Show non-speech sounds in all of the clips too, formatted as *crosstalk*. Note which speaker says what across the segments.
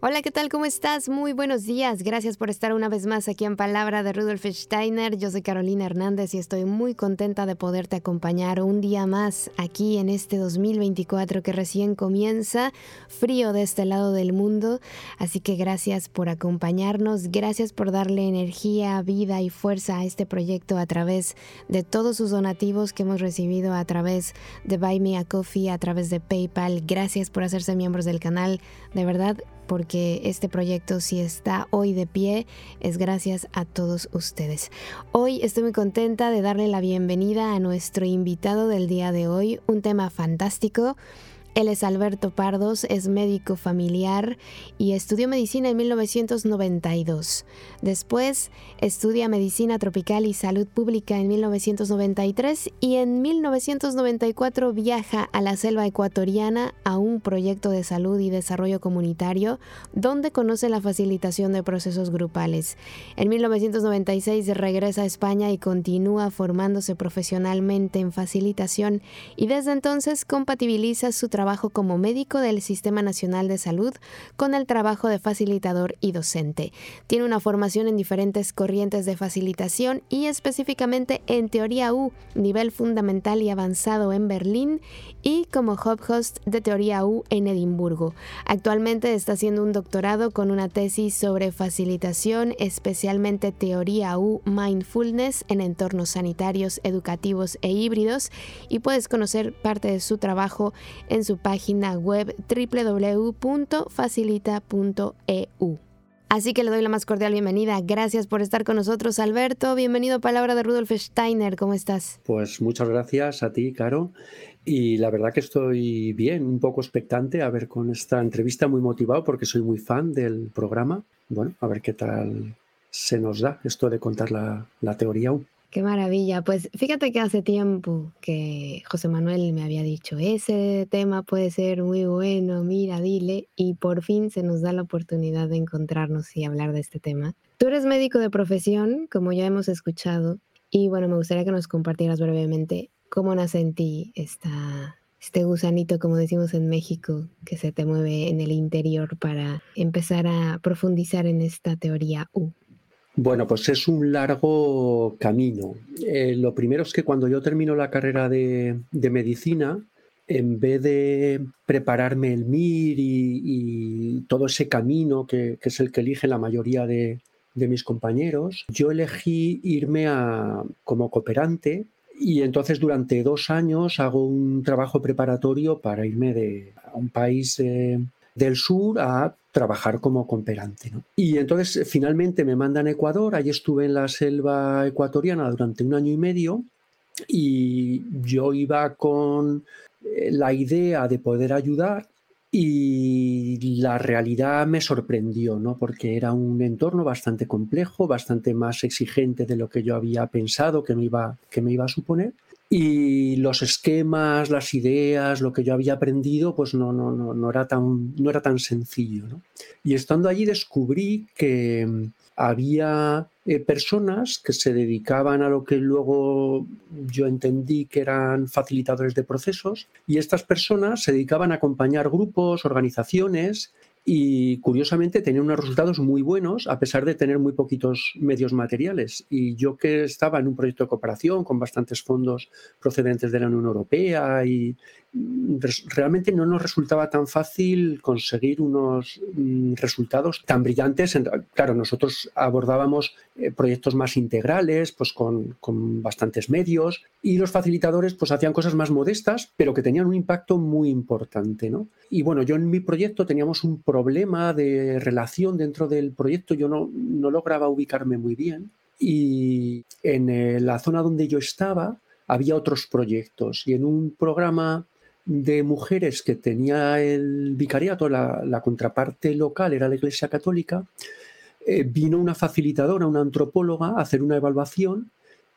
Speaker 1: Hola, ¿qué tal? ¿Cómo estás? Muy buenos días. Gracias por estar una vez más aquí en Palabra de Rudolf Steiner. Yo soy Carolina Hernández y estoy muy contenta de poderte acompañar un día más aquí en este 2024 que recién comienza, frío de este lado del mundo. Así que gracias por acompañarnos, gracias por darle energía, vida y fuerza a este proyecto a través de todos sus donativos que hemos recibido a través de Buy Me a Coffee, a través de PayPal. Gracias por hacerse miembros del canal. De verdad, porque este proyecto si está hoy de pie es gracias a todos ustedes. Hoy estoy muy contenta de darle la bienvenida a nuestro invitado del día de hoy, un tema fantástico él es Alberto Pardos, es médico familiar y estudió medicina en 1992. Después estudia medicina tropical y salud pública en 1993 y en 1994 viaja a la selva ecuatoriana a un proyecto de salud y desarrollo comunitario donde conoce la facilitación de procesos grupales. En 1996 regresa a España y continúa formándose profesionalmente en facilitación y desde entonces compatibiliza su trabajo como médico del Sistema Nacional de Salud con el trabajo de facilitador y docente. Tiene una formación en diferentes corrientes de facilitación y específicamente en teoría U, nivel fundamental y avanzado en Berlín y como hub host de teoría U en Edimburgo. Actualmente está haciendo un doctorado con una tesis sobre facilitación, especialmente teoría U mindfulness en entornos sanitarios, educativos e híbridos y puedes conocer parte de su trabajo en su página web www.facilita.eu. Así que le doy la más cordial bienvenida. Gracias por estar con nosotros, Alberto. Bienvenido a Palabra de Rudolf Steiner. ¿Cómo estás?
Speaker 2: Pues muchas gracias a ti, Caro. Y la verdad que estoy bien, un poco expectante a ver con esta entrevista, muy motivado porque soy muy fan del programa. Bueno, a ver qué tal se nos da esto de contar la, la teoría
Speaker 1: Qué maravilla. Pues fíjate que hace tiempo que José Manuel me había dicho, ese tema puede ser muy bueno, mira, dile, y por fin se nos da la oportunidad de encontrarnos y hablar de este tema. Tú eres médico de profesión, como ya hemos escuchado, y bueno, me gustaría que nos compartieras brevemente cómo nace en ti esta, este gusanito, como decimos en México, que se te mueve en el interior para empezar a profundizar en esta teoría U.
Speaker 2: Bueno, pues es un largo camino. Eh, lo primero es que cuando yo termino la carrera de, medicina, en vez de prepararme el MIR y, todo ese camino que, es el que elige la mayoría de, mis compañeros, yo elegí irme a, como cooperante y entonces durante dos años hago un trabajo preparatorio para irme de, a un país del sur a trabajar como cooperante. Y entonces finalmente me mandan a Ecuador, allí estuve en la selva ecuatoriana durante un año y medio y yo iba con eh, la idea de poder ayudar y la realidad me sorprendió, ¿no? Porque era un entorno bastante complejo, bastante más exigente de lo que yo había pensado que me iba, que me iba a suponer y los esquemas, las ideas, lo que yo había aprendido, pues no, no, no, no, era, tan, no era tan sencillo. Y estando allí descubrí que mm, había eh, personas que se dedicaban a lo que luego yo entendí que eran facilitadores de procesos y estas personas se dedicaban a acompañar grupos, organizaciones y curiosamente tenían unos resultados muy buenos a pesar de tener muy poquitos medios materiales. Y yo que estaba en un proyecto de cooperación con bastantes fondos procedentes de la Unión Europea y mm, realmente no nos resultaba tan fácil conseguir unos mm, resultados tan brillantes. Claro, nosotros abordábamos eh, proyectos más integrales, pues con, con bastantes medios y los facilitadores pues hacían cosas más modestas, pero que tenían un impacto muy importante. ¿no? Y bueno, yo en mi proyecto teníamos un problema de relación dentro del proyecto, yo no, no lograba ubicarme muy bien y en eh, la zona donde yo estaba había otros proyectos y en un programa de mujeres que tenía el vicariato, la, la contraparte local era la Iglesia Católica, eh, vino una facilitadora, una antropóloga, a hacer una evaluación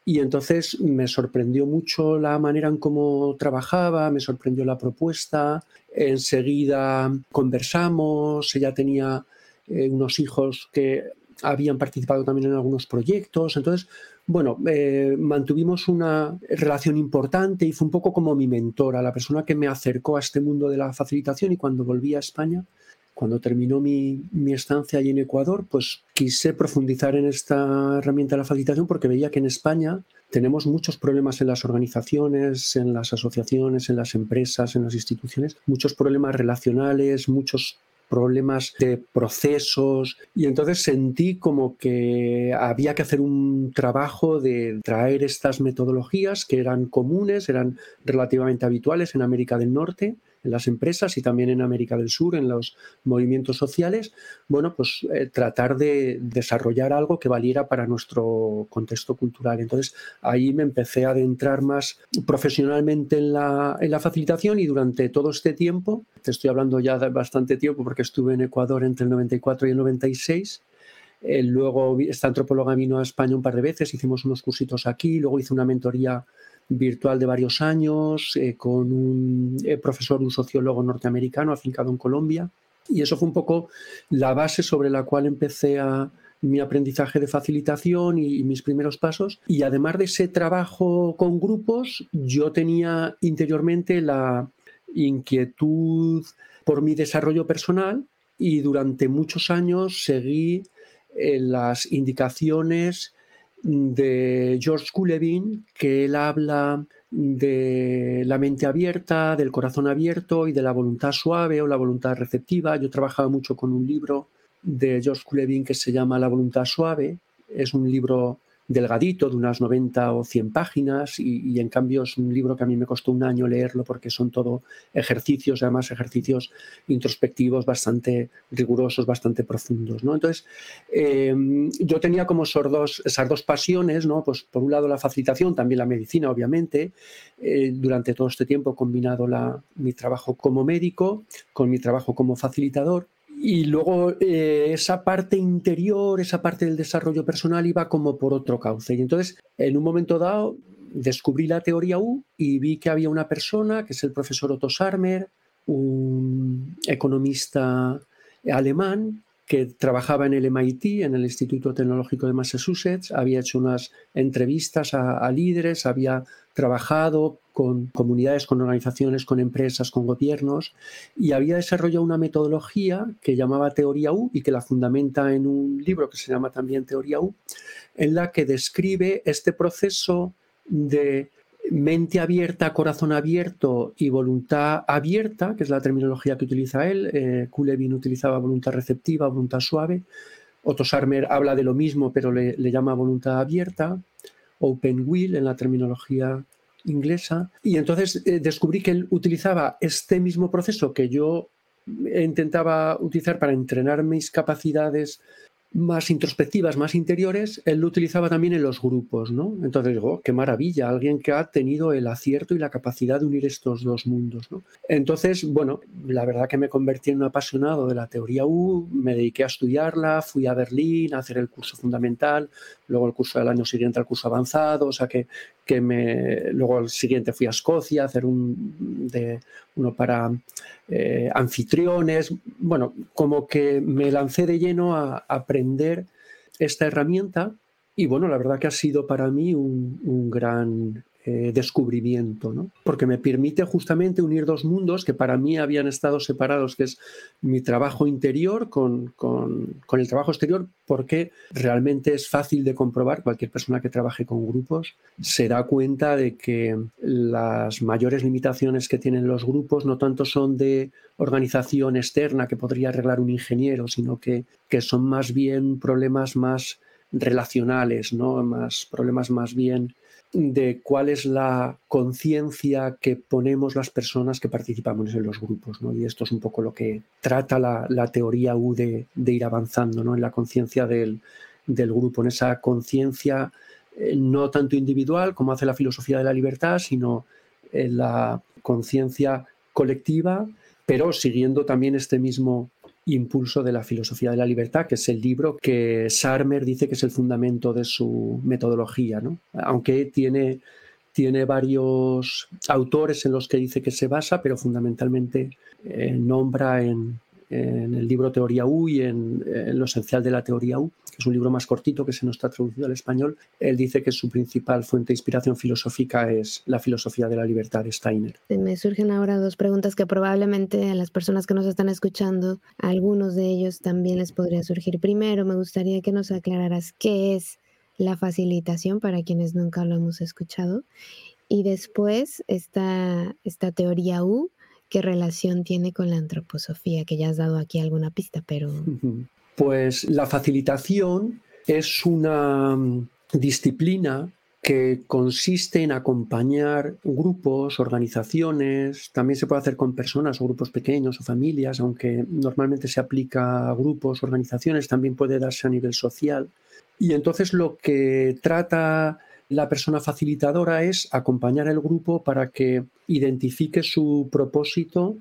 Speaker 2: Y entonces me sorprendió mucho la manera en cómo trabajaba, me sorprendió la propuesta. Enseguida conversamos, ella tenía eh, unos hijos que habían participado también en algunos proyectos. Entonces, bueno, eh, mantuvimos una relación importante y fue un poco como mi mentora, la persona que me acercó a este mundo de la facilitación y cuando volví a España, cuando terminó mi, estancia allí en Ecuador, pues quise profundizar en esta herramienta de la facilitación porque veía que en España tenemos muchos problemas en las organizaciones, en las asociaciones, en las empresas, en las instituciones, muchos problemas relacionales, muchos problemas de procesos. Y entonces sentí como que había que hacer un trabajo de traer estas metodologías que eran comunes, eran relativamente habituales en América del Norte en las empresas y también en América del Sur, en los movimientos sociales, bueno, pues eh, tratar de desarrollar algo que valiera para nuestro contexto cultural. Entonces ahí me empecé a adentrar más profesionalmente en la, en la facilitación y durante todo este tiempo, te estoy hablando ya de bastante tiempo porque estuve en Ecuador entre el 94 y el 96, eh, luego esta antropóloga vino a España un par de veces, hicimos unos cursitos aquí, luego hice una mentoría virtual de varios años eh, con un eh, profesor, un sociólogo norteamericano afincado en Colombia. Y eso fue un poco la base sobre la cual empecé a, mi aprendizaje de facilitación y, mis primeros pasos. Y además de ese trabajo con grupos, yo tenía interiormente la inquietud por mi desarrollo personal y durante muchos años seguí eh, las indicaciones de George Culevin, que él habla de la mente abierta, del corazón abierto y de la voluntad suave o la voluntad receptiva. Yo trabajaba mucho con un libro de George Culevin que se llama La voluntad suave. Es un libro delgadito, de unas 90 o 100 páginas, y, en cambio es un libro que a mí me costó un año leerlo porque son todo ejercicios, además ejercicios introspectivos bastante rigurosos, bastante profundos. ¿no? Entonces, eh, yo tenía como sordos, esas dos pasiones, ¿no? pues por un lado la facilitación, también la medicina, obviamente, eh, durante todo este tiempo he combinado la, mi trabajo como médico con mi trabajo como facilitador y luego eh, esa parte interior, esa parte del desarrollo personal iba como por otro cauce. Y entonces, en un momento dado, descubrí la teoría U y vi que había una persona, que es el profesor Otto Sarmer, un economista alemán, que trabajaba en el MIT, en el Instituto Tecnológico de Massachusetts, había hecho unas entrevistas a, líderes, había trabajado con comunidades, con organizaciones, con empresas, con gobiernos y había desarrollado una metodología que llamaba Teoría U y que la fundamenta en un libro que se llama también Teoría U, en la que describe este proceso de mente abierta, corazón abierto y voluntad abierta, que es la terminología que utiliza él. Eh, Kulevin utilizaba voluntad receptiva, voluntad suave. Otto Sarmer habla de lo mismo, pero le, llama voluntad abierta. Open will en la terminología inglesa. Y entonces eh, descubrí que él utilizaba este mismo proceso que yo intentaba utilizar para entrenar mis capacidades más introspectivas, más interiores, él lo utilizaba también en los grupos, ¿no? Entonces digo, oh, qué maravilla, alguien que ha tenido el acierto y la capacidad de unir estos dos mundos. Entonces, bueno, la verdad que me convertí en un apasionado de la teoría U, me dediqué a estudiarla, fui a Berlín a hacer el curso fundamental, luego el curso del año siguiente al curso avanzado, o sea que, que me, luego el siguiente fui a Escocia a hacer un, de, uno para eh, anfitriones, bueno, como que me lancé de lleno a, aprender esta herramienta y bueno, la verdad que ha sido para mí un gran eh, descubrimiento, ¿no? porque me permite justamente unir dos mundos que para mí habían estado separados, que es mi trabajo interior con, con, con, el trabajo exterior, porque realmente es fácil de comprobar, cualquier persona que trabaje con grupos se da cuenta de que las mayores limitaciones que tienen los grupos no tanto son de organización externa que podría arreglar un ingeniero, sino que, que son más bien problemas más relacionales, ¿no? más problemas más bien de cuál es la conciencia que ponemos las personas que participamos en los grupos. ¿no? Y esto es un poco lo que trata la, teoría U de, ir avanzando ¿no? en la conciencia del, grupo, en esa conciencia eh, no tanto individual como hace la filosofía de la libertad, sino en la conciencia colectiva, pero siguiendo también este mismo impulso de la filosofía de la libertad, que es el libro que Sarmer dice que es el fundamento de su metodología, ¿no? aunque tiene, tiene varios autores en los que dice que se basa, pero fundamentalmente eh, nombra en, en el libro Teoría U y en, lo esencial de la Teoría U, que es un libro más cortito que se nos está traducido al español, él dice que su principal fuente de inspiración filosófica es la filosofía de la libertad de Steiner.
Speaker 1: Me surgen ahora dos preguntas que probablemente a las personas que nos están escuchando, a algunos de ellos también les podría surgir. Primero, me gustaría que nos aclararas qué es la facilitación para quienes nunca lo hemos escuchado. Y después, esta, esta teoría U, qué relación tiene con la antroposofía, que ya has dado aquí alguna pista, pero...
Speaker 2: Pues la facilitación es una mm, disciplina que consiste en acompañar grupos, organizaciones, también se puede hacer con personas o grupos pequeños o familias, aunque normalmente se aplica a grupos, organizaciones, también puede darse a nivel social. Y entonces lo que trata la persona facilitadora es acompañar al grupo para que identifique su propósito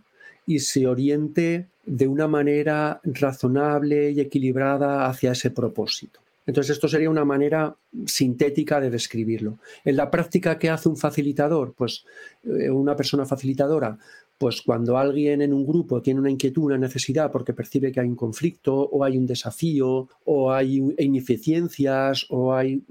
Speaker 2: y se oriente de una manera razonable y equilibrada hacia ese propósito. Entonces, esto sería una manera sintética de describirlo. En la práctica, ¿qué hace un facilitador? Pues eh, una persona facilitadora pues cuando alguien en un grupo tiene una inquietud, una necesidad porque percibe que hay un conflicto o hay un desafío o hay ineficiencias o hay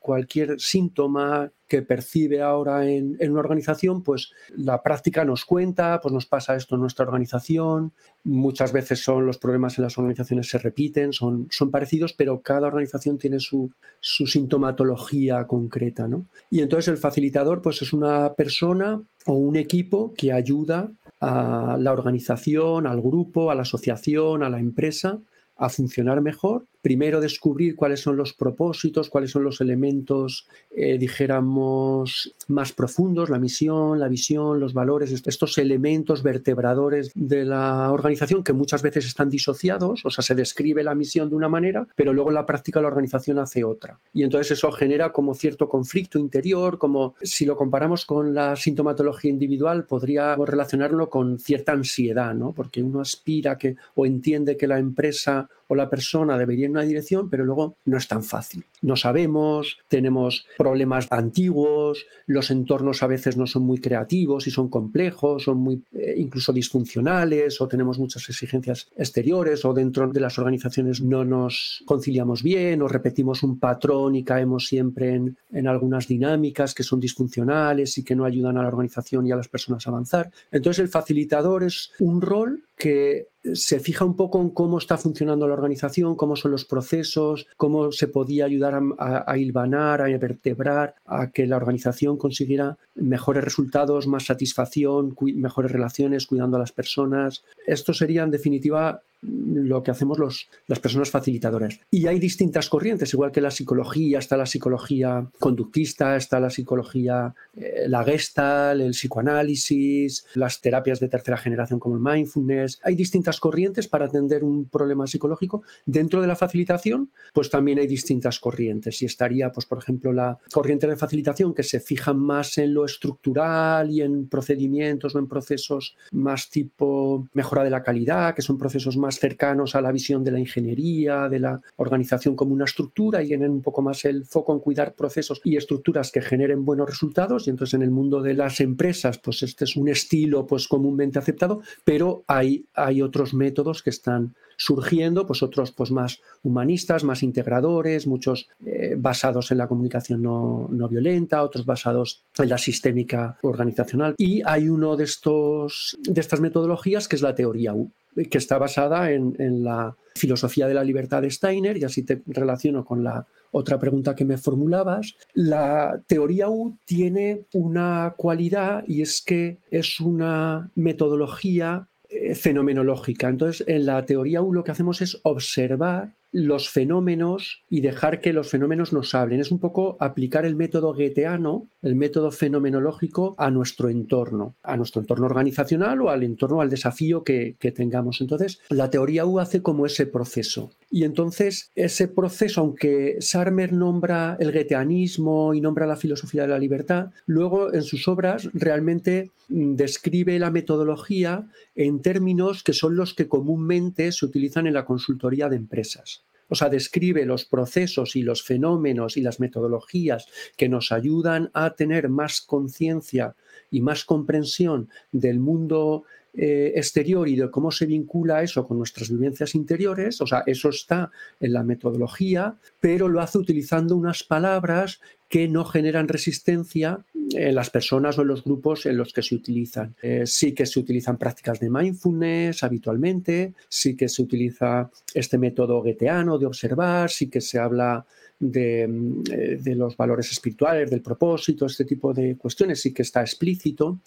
Speaker 2: cualquier síntoma que percibe ahora en, una organización, pues la práctica nos cuenta, pues nos pasa esto en nuestra organización. Muchas veces son los problemas en las organizaciones se repiten, son, son parecidos, pero cada organización tiene su, su sintomatología concreta. ¿no? Y entonces el facilitador pues es una persona o un equipo que ayuda a la organización, al grupo, a la asociación, a la empresa a funcionar mejor primero descubrir cuáles son los propósitos, cuáles son los elementos, eh, dijéramos, más profundos, la misión, la visión, los valores, estos elementos vertebradores de la organización que muchas veces están disociados, o sea, se describe la misión de una manera, pero luego en la práctica la organización hace otra. Y entonces eso genera como cierto conflicto interior, como si lo comparamos con la sintomatología individual, podríamos relacionarlo con cierta ansiedad, ¿no? Porque uno aspira que o entiende que la empresa o la persona debería ir en una dirección, pero luego no es tan fácil. No sabemos, tenemos problemas antiguos, los entornos a veces no son muy creativos y son complejos, son muy eh, incluso disfuncionales o tenemos muchas exigencias exteriores o dentro de las organizaciones no nos conciliamos bien o repetimos un patrón y caemos siempre en, en algunas dinámicas que son disfuncionales y que no ayudan a la organización y a las personas a avanzar. Entonces el facilitador es un rol que se fija un poco en cómo está funcionando la organización, cómo son los procesos, cómo se podía ayudar a, hilvanar, a vertebrar, a que la organización consiguiera mejores resultados, más satisfacción, mejores relaciones, cuidando a las personas. Esto sería, en definitiva, lo que hacemos los, las personas facilitadoras. Y hay distintas corrientes, igual que la psicología, está la psicología conductista, está la psicología, eh, la gestal, el psicoanálisis, las terapias de tercera generación como el mindfulness. Hay distintas corrientes para atender un problema psicológico. Dentro de la facilitación, pues también hay distintas corrientes. Y estaría, pues, por ejemplo, la corriente de facilitación que se fija más en lo estructural y en procedimientos o en procesos más tipo mejora de la calidad, que son procesos más cercanos a la visión de la ingeniería, de la organización como una estructura y tienen un poco más el foco en cuidar procesos y estructuras que generen buenos resultados. Y entonces en el mundo de las empresas, pues este es un estilo pues comúnmente aceptado, pero hay, hay otros métodos que están surgiendo, pues otros pues más humanistas, más integradores, muchos eh, basados en la comunicación no, no, violenta, otros basados en la sistémica organizacional. Y hay uno de, estos, de estas metodologías que es la teoría U que está basada en, la filosofía de la libertad de Steiner, y así te relaciono con la otra pregunta que me formulabas. La teoría U tiene una cualidad y es que es una metodología fenomenológica. Entonces, en la teoría U lo que hacemos es observar los fenómenos y dejar que los fenómenos nos hablen. Es un poco aplicar el método goetheano, el método fenomenológico, a nuestro entorno, a nuestro entorno organizacional o al entorno, al desafío que, que tengamos. Entonces, la teoría U hace como ese proceso. Y entonces, ese proceso, aunque Sarmer nombra el goetheanismo y nombra la filosofía de la libertad, luego en sus obras realmente describe la metodología en términos que son los que comúnmente se utilizan en la consultoría de empresas. O sea, describe los procesos y los fenómenos y las metodologías que nos ayudan a tener más conciencia y más comprensión del mundo eh, exterior y de cómo se vincula eso con nuestras vivencias interiores, o sea, eso está en la metodología, pero lo hace utilizando unas palabras que no generan resistencia en las personas o en los grupos en los que se utilizan. Eh, sí que se utilizan prácticas de mindfulness habitualmente, sí que se utiliza este método gueteano de observar, sí que se habla Mm, de, los valores espirituales, del propósito, este tipo de cuestiones, sí que está explícito,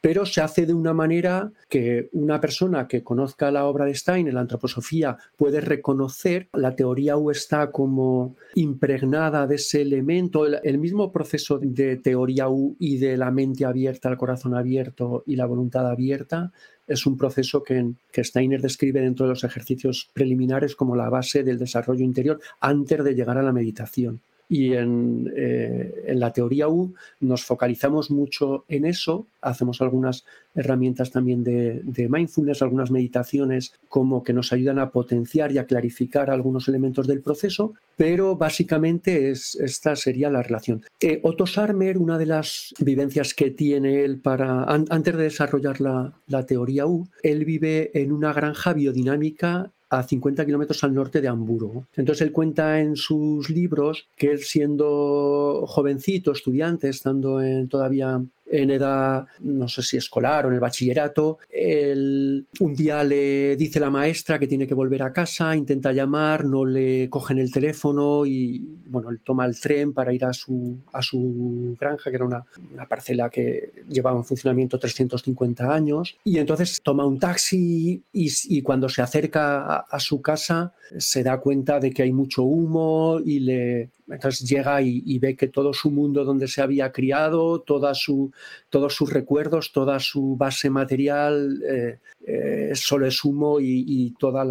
Speaker 2: pero se hace de una manera que una persona que conozca la obra de Stein, la antroposofía, puede reconocer. La teoría U está como impregnada de ese elemento, el, mismo proceso de teoría U y de la mente abierta, el corazón abierto y la voluntad abierta es un proceso que, Steiner describe dentro de los ejercicios preliminares como la base del desarrollo interior antes de llegar a la meditación. Y en, eh, en, la teoría U nos focalizamos mucho en eso, hacemos algunas herramientas también de, mindfulness, algunas meditaciones como que nos ayudan a potenciar y a clarificar algunos elementos del proceso, pero básicamente es, esta sería la relación. Eh, Otto Sarmer, una de las vivencias que tiene él para, antes de desarrollar la, la teoría U, él vive en una granja biodinámica a 50 kilómetros al norte de Hamburgo. Entonces él cuenta en sus libros que él siendo jovencito, estudiante, estando en, todavía en edad, no sé si escolar o en el bachillerato. un día le dice la maestra que tiene que volver a casa, intenta llamar, no le cogen el teléfono y bueno, él toma el tren para ir a su, a su granja, que era una, parcela que llevaba en funcionamiento 350 años. Y entonces toma un taxi y, cuando se acerca a su casa se da cuenta de que hay mucho humo y le, entonces llega y, ve que todo su mundo donde se había criado, todos sus recuerdos, toda su base material, eh, eh, solo es humo y, todas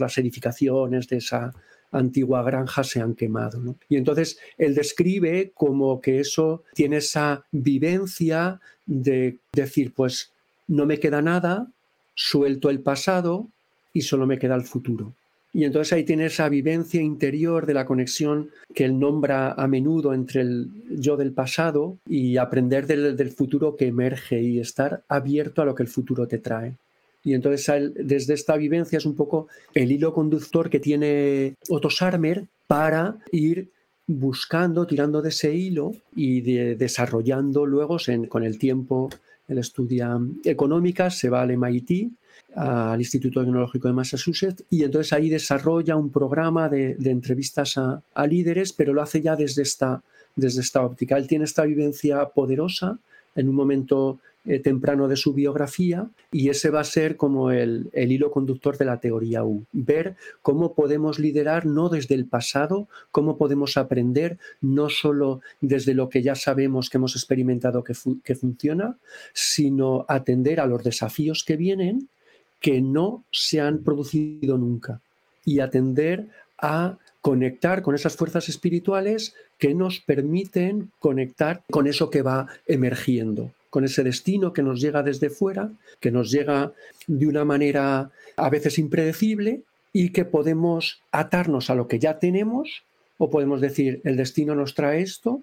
Speaker 2: las edificaciones de esa antigua granja se han quemado. Y entonces él describe como que eso tiene esa vivencia de decir, pues no me queda nada, suelto el pasado y solo me queda el futuro. Y entonces ahí tiene esa vivencia interior de la conexión que él nombra a menudo entre el yo del pasado y aprender del, futuro que emerge y estar abierto a lo que el futuro te trae. Y entonces desde esta vivencia es un poco el hilo conductor que tiene Otto Sarmer para ir buscando, tirando de ese hilo y desarrollando luego con el tiempo. Él estudia económicas, se va al MIT al Instituto Tecnológico de Massachusetts y entonces ahí desarrolla un programa de, entrevistas a, líderes, pero lo hace ya desde esta, desde esta óptica. Él tiene esta vivencia poderosa en un momento eh, temprano de su biografía y ese va a ser como el, hilo conductor de la teoría U. Ver cómo podemos liderar no desde el pasado, cómo podemos aprender no solo desde lo que ya sabemos que hemos experimentado que funciona, sino atender a los desafíos que vienen que no se han producido nunca. Y atender a conectar con esas fuerzas espirituales que nos permiten conectar con eso que va emergiendo, con ese destino que nos llega desde fuera, que nos llega de una manera a veces impredecible y que podemos atarnos a lo que ya tenemos o podemos decir, el destino nos trae esto,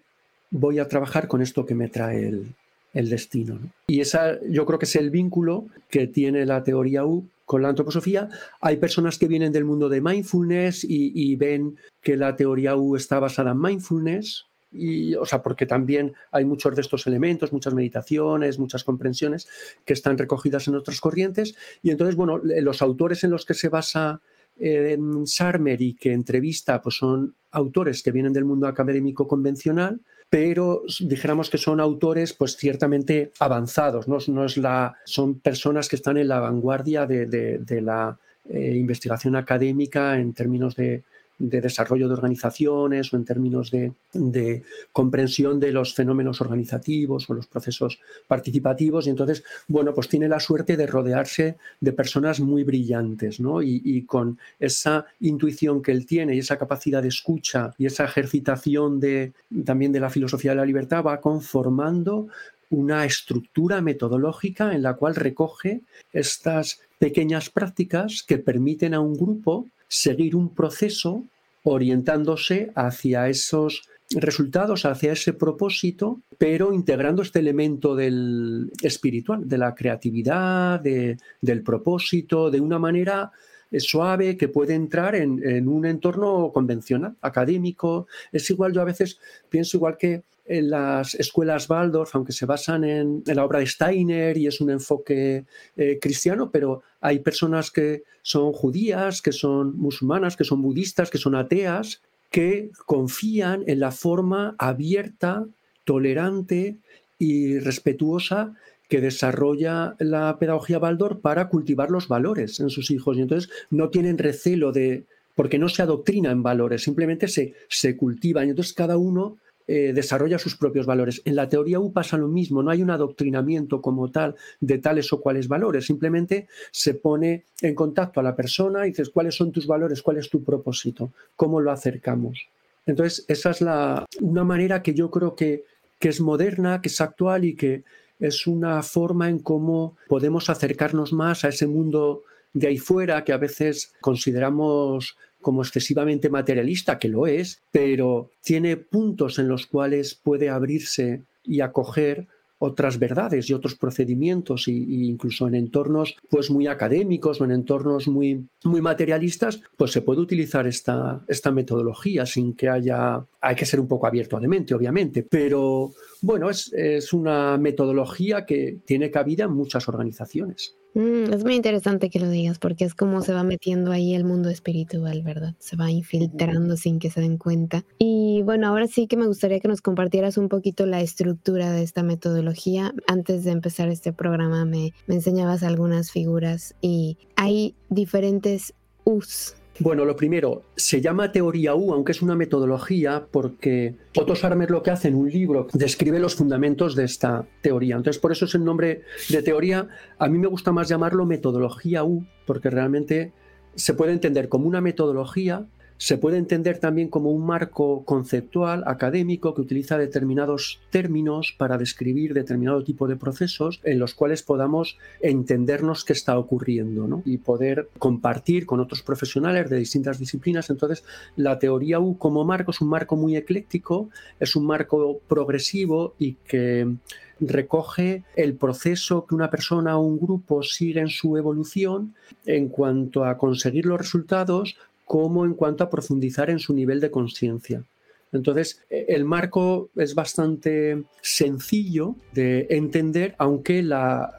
Speaker 2: voy a trabajar con esto que me trae el, el destino. Y esa yo creo que es el vínculo que tiene la teoría U con la antroposofía. Hay personas que vienen del mundo de mindfulness y, ven que la teoría U está basada en mindfulness. Y, o sea, porque también hay muchos de estos elementos, muchas meditaciones, muchas comprensiones que están recogidas en otras corrientes. Y entonces, bueno, los autores en los que se basa eh, Sarmer y que entrevista, pues son autores que vienen del mundo académico convencional, pero dijéramos que son autores pues ciertamente avanzados, ¿no? es la, son personas que están en la vanguardia de, la eh, investigación académica en términos de, desarrollo de organizaciones o en términos de, comprensión de los fenómenos organizativos o los procesos participativos. Y entonces, bueno, pues tiene la suerte de rodearse de personas muy brillantes, ¿no? Y, y con esa intuición que él tiene y esa capacidad de escucha y esa ejercitación de, también de la filosofía de la libertad va conformando una estructura metodológica en la cual recoge estas pequeñas prácticas que permiten a un grupo seguir un proceso orientándose hacia esos resultados, hacia ese propósito, pero integrando este elemento del espiritual, de la creatividad, del propósito, de una manera suave que puede entrar en, en, un entorno convencional, académico. Es igual, yo a veces pienso igual que en las escuelas Waldorf, aunque se basan en, la obra de Steiner y es un enfoque eh, cristiano, pero hay personas que son judías, que son musulmanas, que son budistas, que son ateas, que confían en la forma abierta, tolerante y respetuosa que desarrolla la pedagogía Waldorf para cultivar los valores en sus hijos. Y entonces no tienen recelo de, porque no se adoctrina en valores, simplemente se, se cultiva. Y entonces cada uno eh, desarrolla sus propios valores. En la teoría U pasa lo mismo, no hay un adoctrinamiento como tal de tales o cuales valores, simplemente se pone en contacto a la persona y dices cuáles son tus valores, cuál es tu propósito, cómo lo acercamos. Entonces, esa es la, una manera que yo creo que, que es moderna, que es actual y que es una forma en cómo podemos acercarnos más a ese mundo de ahí fuera que a veces consideramos como excesivamente materialista, que lo es, pero tiene puntos en los cuales puede abrirse y acoger otras verdades y otros procedimientos e incluso en entornos pues muy académicos o en entornos muy, muy materialistas pues se puede utilizar esta, esta metodología sin que haya hay que ser un poco abierto de mente obviamente. Pero bueno es, es una metodología que tiene cabida en muchas organizaciones
Speaker 1: Mm, es muy interesante que lo digas porque es como se va metiendo ahí el mundo espiritual, ¿verdad? Se va infiltrando sin que se den cuenta. Y bueno, ahora sí que me gustaría que nos compartieras un poquito la estructura de esta metodología. Antes de empezar este programa me, me enseñabas algunas figuras y hay diferentes U's
Speaker 2: bueno, lo primero, se llama teoría U, aunque es una metodología, porque Otto Scharmer lo que hace en un libro describe los fundamentos de esta teoría. Entonces, por eso es el nombre de teoría. A mí me gusta más llamarlo metodología U, porque realmente se puede entender como una metodología se puede entender también como un marco conceptual académico que utiliza determinados términos para describir determinado tipo de procesos en los cuales podamos entendernos qué está ocurriendo y poder compartir con otros profesionales de distintas disciplinas. Entonces, la teoría U como marco es un marco muy ecléctico, es un marco progresivo y que recoge el proceso que una persona o un grupo sigue en su evolución en cuanto a conseguir los resultados como en cuanto a profundizar en su nivel de conciencia. Entonces, e, el marco es bastante sencillo de entender, aunque la,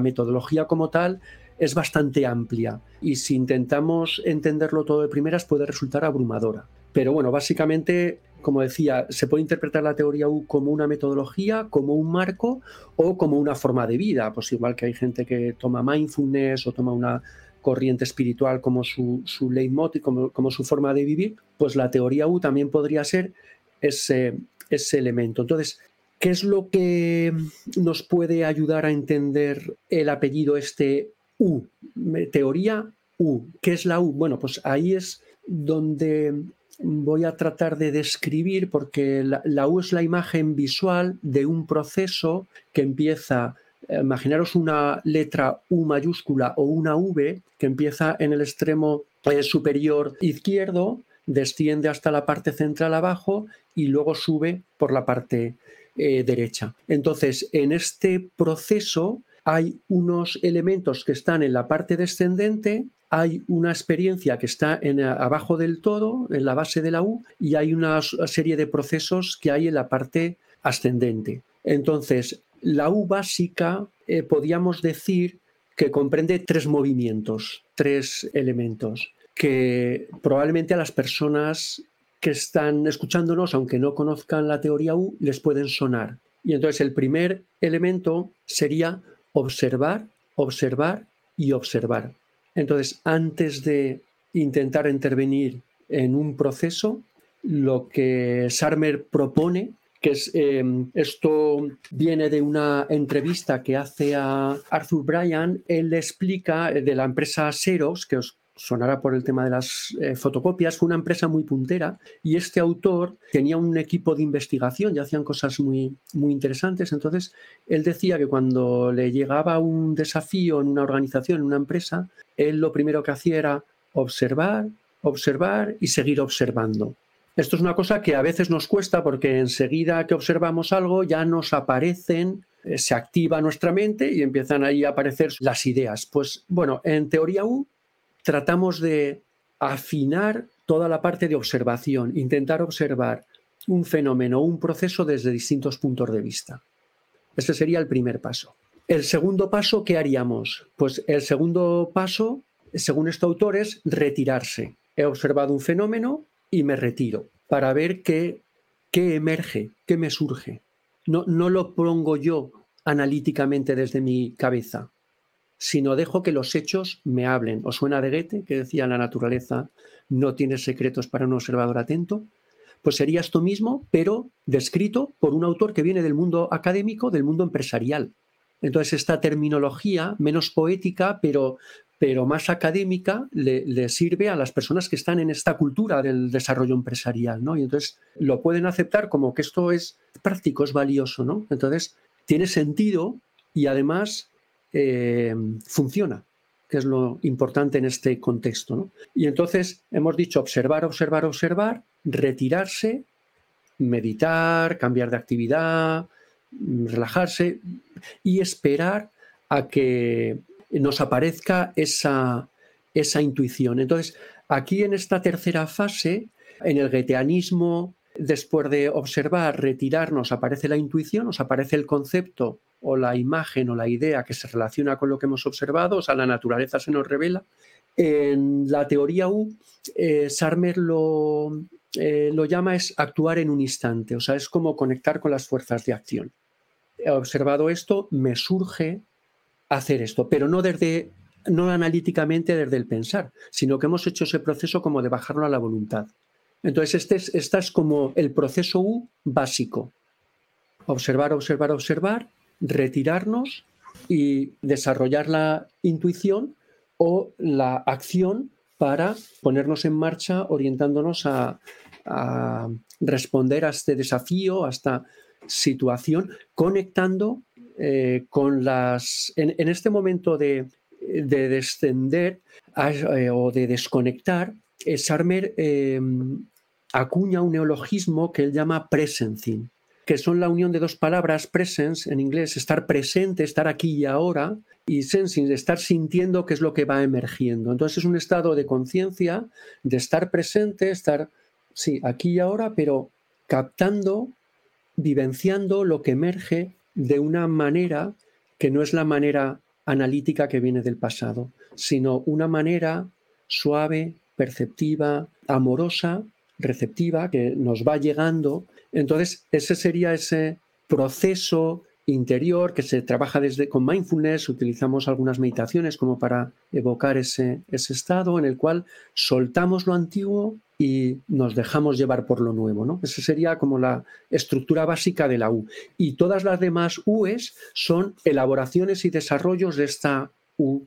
Speaker 2: metodología como tal es bastante amplia y si intentamos entenderlo todo de primeras puede resultar abrumadora. Pero bueno, básicamente, como decía, se puede interpretar la teoría U como una metodología, como un marco o como una forma de vida. Pues igual que hay gente que toma mindfulness o toma una corriente espiritual como su, su leitmotiv, como, como, su forma de vivir, pues la teoría U también podría ser ese, ese elemento. Entonces, ¿qué es lo que nos puede ayudar a entender el apellido este U? Teoría U. ¿Qué es la U? Bueno, pues ahí es donde voy a tratar de describir, porque la, la U es la imagen visual de un proceso que empieza imaginaros una letra U mayúscula o una V que empieza en el extremo eh, superior izquierdo, desciende hasta la parte central abajo y luego sube por la parte eh, derecha. Entonces, en este proceso hay unos elementos que están en la parte descendente, hay una experiencia que está en, abajo del todo, en la base de la U, y hay una serie de procesos que hay en la parte ascendente. Entonces, la U básica eh, podríamos decir que comprende tres movimientos, tres elementos, que probablemente a las personas que están escuchándonos, aunque no conozcan la teoría U, les pueden sonar. Y entonces el primer elemento sería observar, observar y observar. Entonces, antes de intentar intervenir en un proceso, lo que Sarmer propone, que es, em, esto viene de una entrevista que hace a Arthur Bryan, él le explica eh, de la empresa Xerox, que os sonará por el tema de las eh, fotocopias, fue una empresa muy puntera y este autor tenía un equipo de investigación y hacían cosas muy, muy interesantes. Entonces, él decía que cuando le llegaba un desafío en una organización, en una empresa, él lo primero que hacía era observar, observar y seguir observando. Esto es una cosa que a veces nos cuesta porque enseguida que observamos algo ya nos aparecen, eh, se activa nuestra mente y empiezan ahí a aparecer las ideas. Pues bueno, en teoría U tratamos de afinar toda la parte de observación, intentar observar un fenómeno, un proceso desde distintos puntos de vista. Ese sería el primer paso. El segundo paso, ¿qué haríamos? Pues el segundo paso, según este autor, es retirarse. He observado un fenómeno y me retiro para ver qué, qué emerge, qué me surge. No, no lo pongo yo analíticamente desde mi cabeza sino dejo que los hechos me hablen. ¿Os suena de Goethe, que decía la naturaleza no tiene secretos para un observador atento? Pues sería esto mismo, pero descrito por un autor que viene del mundo académico, del mundo empresarial. Entonces, esta terminología, menos poética, pero, pero más académica, le, sirve a las personas que están en esta cultura del desarrollo empresarial, ¿no? Y entonces lo pueden aceptar como que esto es práctico, es valioso, ¿no? Entonces, tiene sentido y además eh, funciona, que es lo importante en este contexto. Y entonces hemos dicho observar, observar, observar, retirarse, meditar, cambiar de actividad, relajarse y esperar a que nos aparezca esa, esa intuición. Entonces, aquí en esta tercera fase, en el gueteanismo, después de observar, retirarnos, aparece la intuición, nos aparece el concepto o la imagen o la idea que se relaciona con lo que hemos observado, o sea, la naturaleza se nos revela. En la teoría U, eh, Sarmer lo, eh, lo llama es actuar en un instante, o sea, es como conectar con las fuerzas de acción. He observado esto, me surge hacer esto, pero no desde no analíticamente desde el pensar, sino que hemos hecho ese proceso como de bajarlo a la voluntad. Entonces, este es, este es como el proceso U básico. Observar, observar, observar, retirarnos y desarrollar la intuición o la acción para ponernos en marcha orientándonos a, responder a este desafío, a esta situación, conectando eh, con las... En, este momento de, descender eh, o de desconectar, eh, Sarmer acuña un neologismo que él llama presencing que son la unión de dos palabras, presence en inglés, estar presente, estar aquí y ahora, y sensing, estar sintiendo qué es lo que va emergiendo. Entonces es un estado de conciencia, de estar presente, estar, sí, aquí y ahora, pero captando, vivenciando lo que emerge de una manera que no es la manera analítica que viene del pasado, sino una manera suave, perceptiva, amorosa, receptiva, que nos va llegando. Entonces, ese sería ese proceso interior que se trabaja desde con mindfulness, utilizamos algunas meditaciones como para evocar ese, ese estado en el cual soltamos lo antiguo y nos dejamos llevar por lo nuevo. ¿no? Esa sería como la estructura básica de la U. Y todas las demás U's son elaboraciones y desarrollos de esta U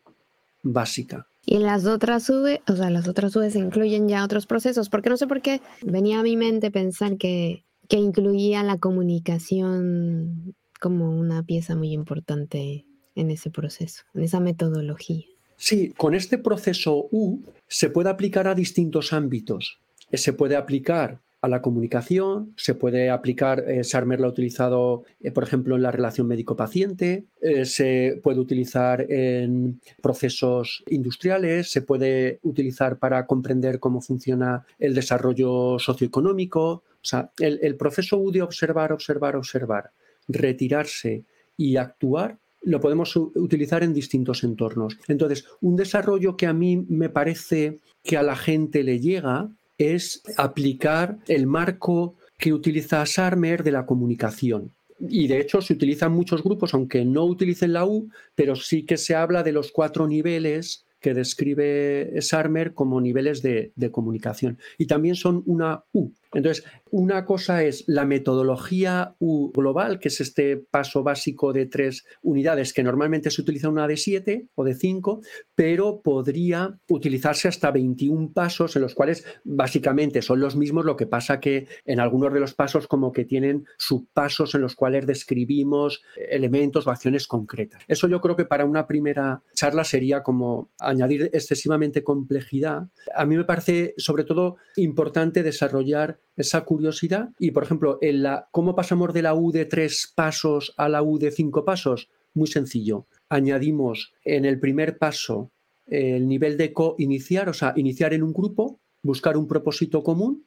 Speaker 2: básica.
Speaker 1: Y las otras U, o sea, las otras se incluyen ya otros procesos, porque no sé por qué venía a mi mente pensar que que incluía la comunicación como una pieza muy importante en ese proceso, en esa metodología.
Speaker 2: Sí, con este proceso U se puede aplicar a distintos ámbitos. Se puede aplicar a la comunicación, se puede aplicar, eh, Sarmer lo ha utilizado, eh, por ejemplo, en la relación médico-paciente, eh, se puede utilizar en procesos industriales, se puede utilizar para comprender cómo funciona el desarrollo socioeconómico, o sea, el, proceso U de observar, observar, observar, retirarse y actuar lo podemos utilizar en distintos entornos. Entonces, un desarrollo que a mí me parece que a la gente le llega es aplicar el marco que utiliza Sarmer de la comunicación. Y de hecho se utilizan muchos grupos, aunque no utilicen la U, pero sí que se habla de los cuatro niveles que describe Sarmer como niveles de, de comunicación. Y también son una U, entonces, una cosa es la metodología U global, que es este paso básico de tres unidades, que normalmente se utiliza una de siete o de cinco, pero podría utilizarse hasta 21 pasos, en los cuales básicamente son los mismos, lo que pasa que en algunos de los pasos como que tienen subpasos en los cuales describimos elementos o acciones concretas. Eso yo creo que para una primera charla sería como añadir excesivamente complejidad. A mí me parece sobre todo importante desarrollar esa curiosidad. Y, por ejemplo, en la, ¿cómo pasamos de la U de tres pasos a la U de cinco pasos? Muy sencillo. Añadimos en el primer paso el nivel de co-iniciar, o sea, iniciar en un grupo, buscar un propósito común,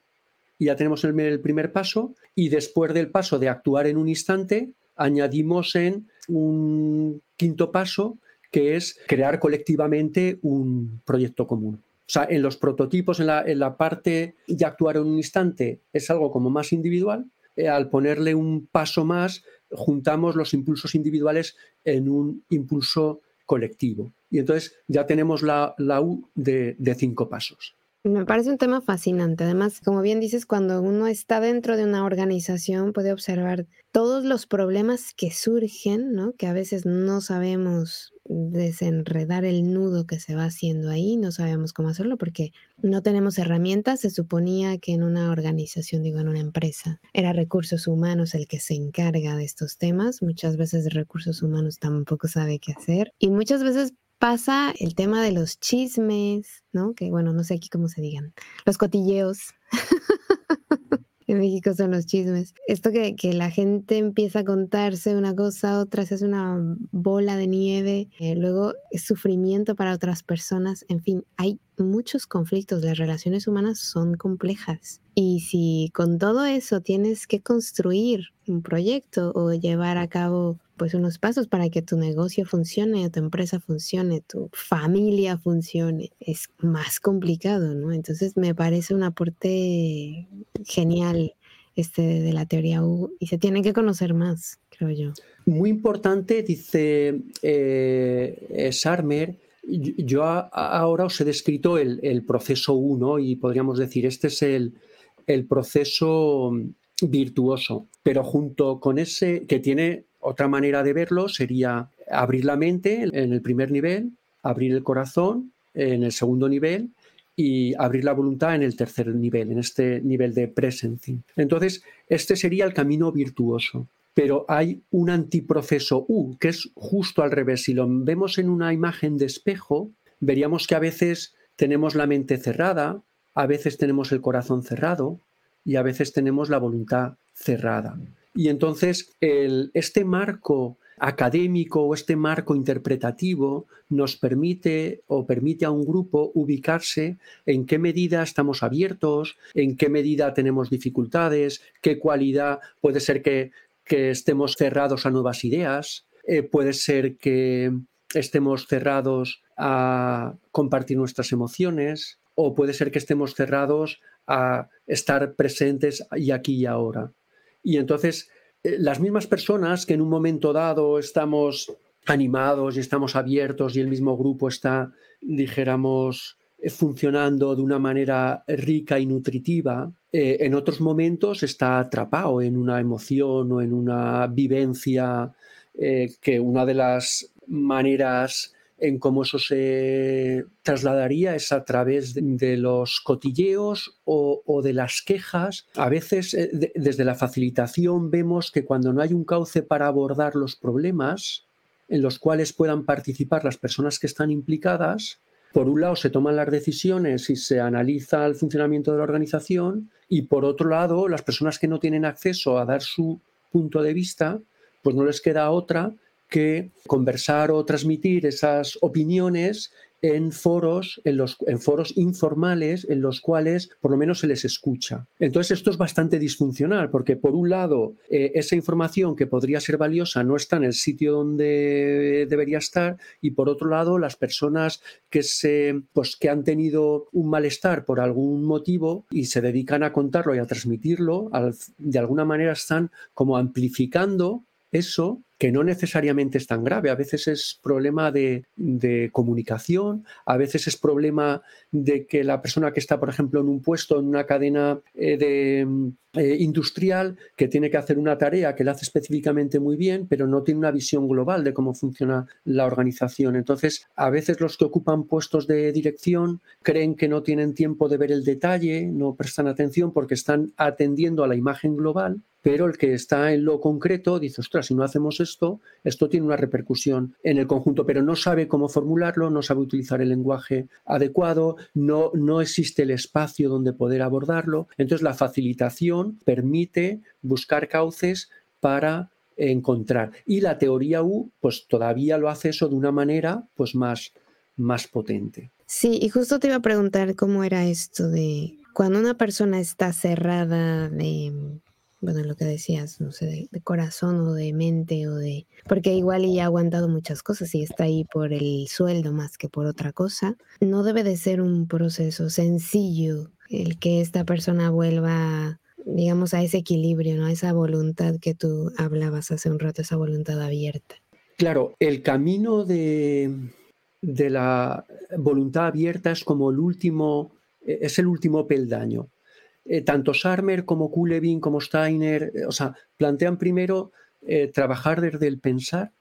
Speaker 2: y ya tenemos el, el primer paso, y después del paso de actuar en un instante, añadimos en un quinto paso, que es crear colectivamente un proyecto común. O sea, en los prototipos, en la, parte de actuar en un instante, es algo como más individual. Eh, al ponerle un paso más, juntamos los impulsos individuales en un impulso colectivo. Y entonces ya tenemos la, U de, de cinco pasos.
Speaker 1: Me parece un tema fascinante. Además, como bien dices, cuando uno está dentro de una organización puede observar todos los problemas que surgen, ¿no? Que a veces no sabemos desenredar el nudo que se va haciendo ahí, no sabemos cómo hacerlo porque no tenemos herramientas. Se suponía que en una organización, digo, en una empresa, era recursos humanos el que se encarga de estos temas. Muchas veces recursos humanos tampoco sabe qué hacer y muchas veces pasa el tema de los chismes, ¿no? Que bueno, no sé aquí cómo se digan, los cotilleos. *laughs* en México son los chismes. Esto que, que, la gente empieza a contarse una cosa, otra se hace una bola de nieve, eh, luego es sufrimiento para otras personas, en fin, hay muchos conflictos, las relaciones humanas son complejas. Y si con todo eso tienes que construir un proyecto o llevar a cabo pues unos pasos para que tu negocio funcione, tu empresa funcione, tu familia funcione, es más complicado, ¿no? Entonces me parece un aporte genial este de la teoría U y se tiene que conocer más, creo yo.
Speaker 2: Muy importante, dice eh, Sarmer, yo ahora os he descrito el, proceso 1 y podríamos decir, este es el, el proceso virtuoso, pero junto con ese que tiene otra manera de verlo sería abrir la mente en el primer nivel, abrir el corazón en el segundo nivel y abrir la voluntad en el tercer nivel, en este nivel de presencing. Entonces, este sería el camino virtuoso. Pero hay un antiproceso U, que es justo al revés. Si lo vemos en una imagen de espejo, veríamos que a veces tenemos la mente cerrada, a veces tenemos el corazón cerrado y a veces tenemos la voluntad cerrada. Y entonces este marco académico o este marco interpretativo nos permite o permite a un grupo ubicarse en qué medida estamos abiertos, en qué medida tenemos dificultades, qué cualidad puede ser que, estemos cerrados a nuevas ideas, eh, puede ser que estemos cerrados a compartir nuestras emociones o puede ser que estemos cerrados a estar presentes y aquí y ahora. Y entonces, eh, las mismas personas que en un momento dado estamos animados y estamos abiertos y el mismo grupo está, dijéramos, eh, funcionando de una manera rica y nutritiva, eh, en otros momentos está atrapado en una emoción o en una vivencia que una de las maneras en cómo eso se trasladaría es a través de, los cotilleos o, de las quejas. A veces eh, desde la facilitación vemos que cuando no hay un cauce para abordar los problemas en los cuales puedan participar las personas que están implicadas, por un lado se toman las decisiones y se analiza el funcionamiento de la organización y por otro lado las personas que no tienen acceso a dar su punto de vista, pues no les queda otra que conversar o transmitir esas opiniones en foros, en, los, en foros informales en los cuales por lo menos se les escucha. Entonces esto es bastante disfuncional porque por un lado eh, esa información que podría ser valiosa no está en el sitio donde debería estar y por otro lado las personas que, se, pues, que han tenido un malestar por algún motivo y se dedican a contarlo y a transmitirlo, de alguna manera están como amplificando eso que no necesariamente es tan grave. A veces es problema de, comunicación, a veces es problema de que la persona que está, por ejemplo, en un puesto, en una cadena eh, de, eh, industrial, que tiene que hacer una tarea que la hace específicamente muy bien, pero no tiene una visión global de cómo funciona la organización. Entonces, a veces los que ocupan puestos de dirección creen que no tienen tiempo de ver el detalle, no prestan atención porque están atendiendo a la imagen global pero el que está en lo concreto dice, ostras, si no hacemos esto, esto tiene una repercusión en el conjunto, pero no sabe cómo formularlo, no sabe utilizar el lenguaje adecuado, no, no existe el espacio donde poder abordarlo. Entonces la facilitación permite buscar cauces para encontrar. Y la teoría U, pues todavía lo hace eso de una manera pues más, más potente.
Speaker 1: Sí, y justo te iba a preguntar cómo era esto de cuando una persona está cerrada de bueno, lo que decías, no sé, de, corazón o de mente o de... Porque igual y ha aguantado muchas cosas y está ahí por el sueldo más que por otra cosa. No debe de ser un proceso sencillo el que esta persona vuelva, digamos, a ese equilibrio, ¿no? A esa voluntad que tú hablabas hace un rato, esa voluntad abierta.
Speaker 2: Claro, el camino de, de la voluntad abierta es como el último, es el último peldaño eh, tanto Sarmer como Kulevin como Steiner, eh, o sea, plantean primero eh, trabajar desde el pensar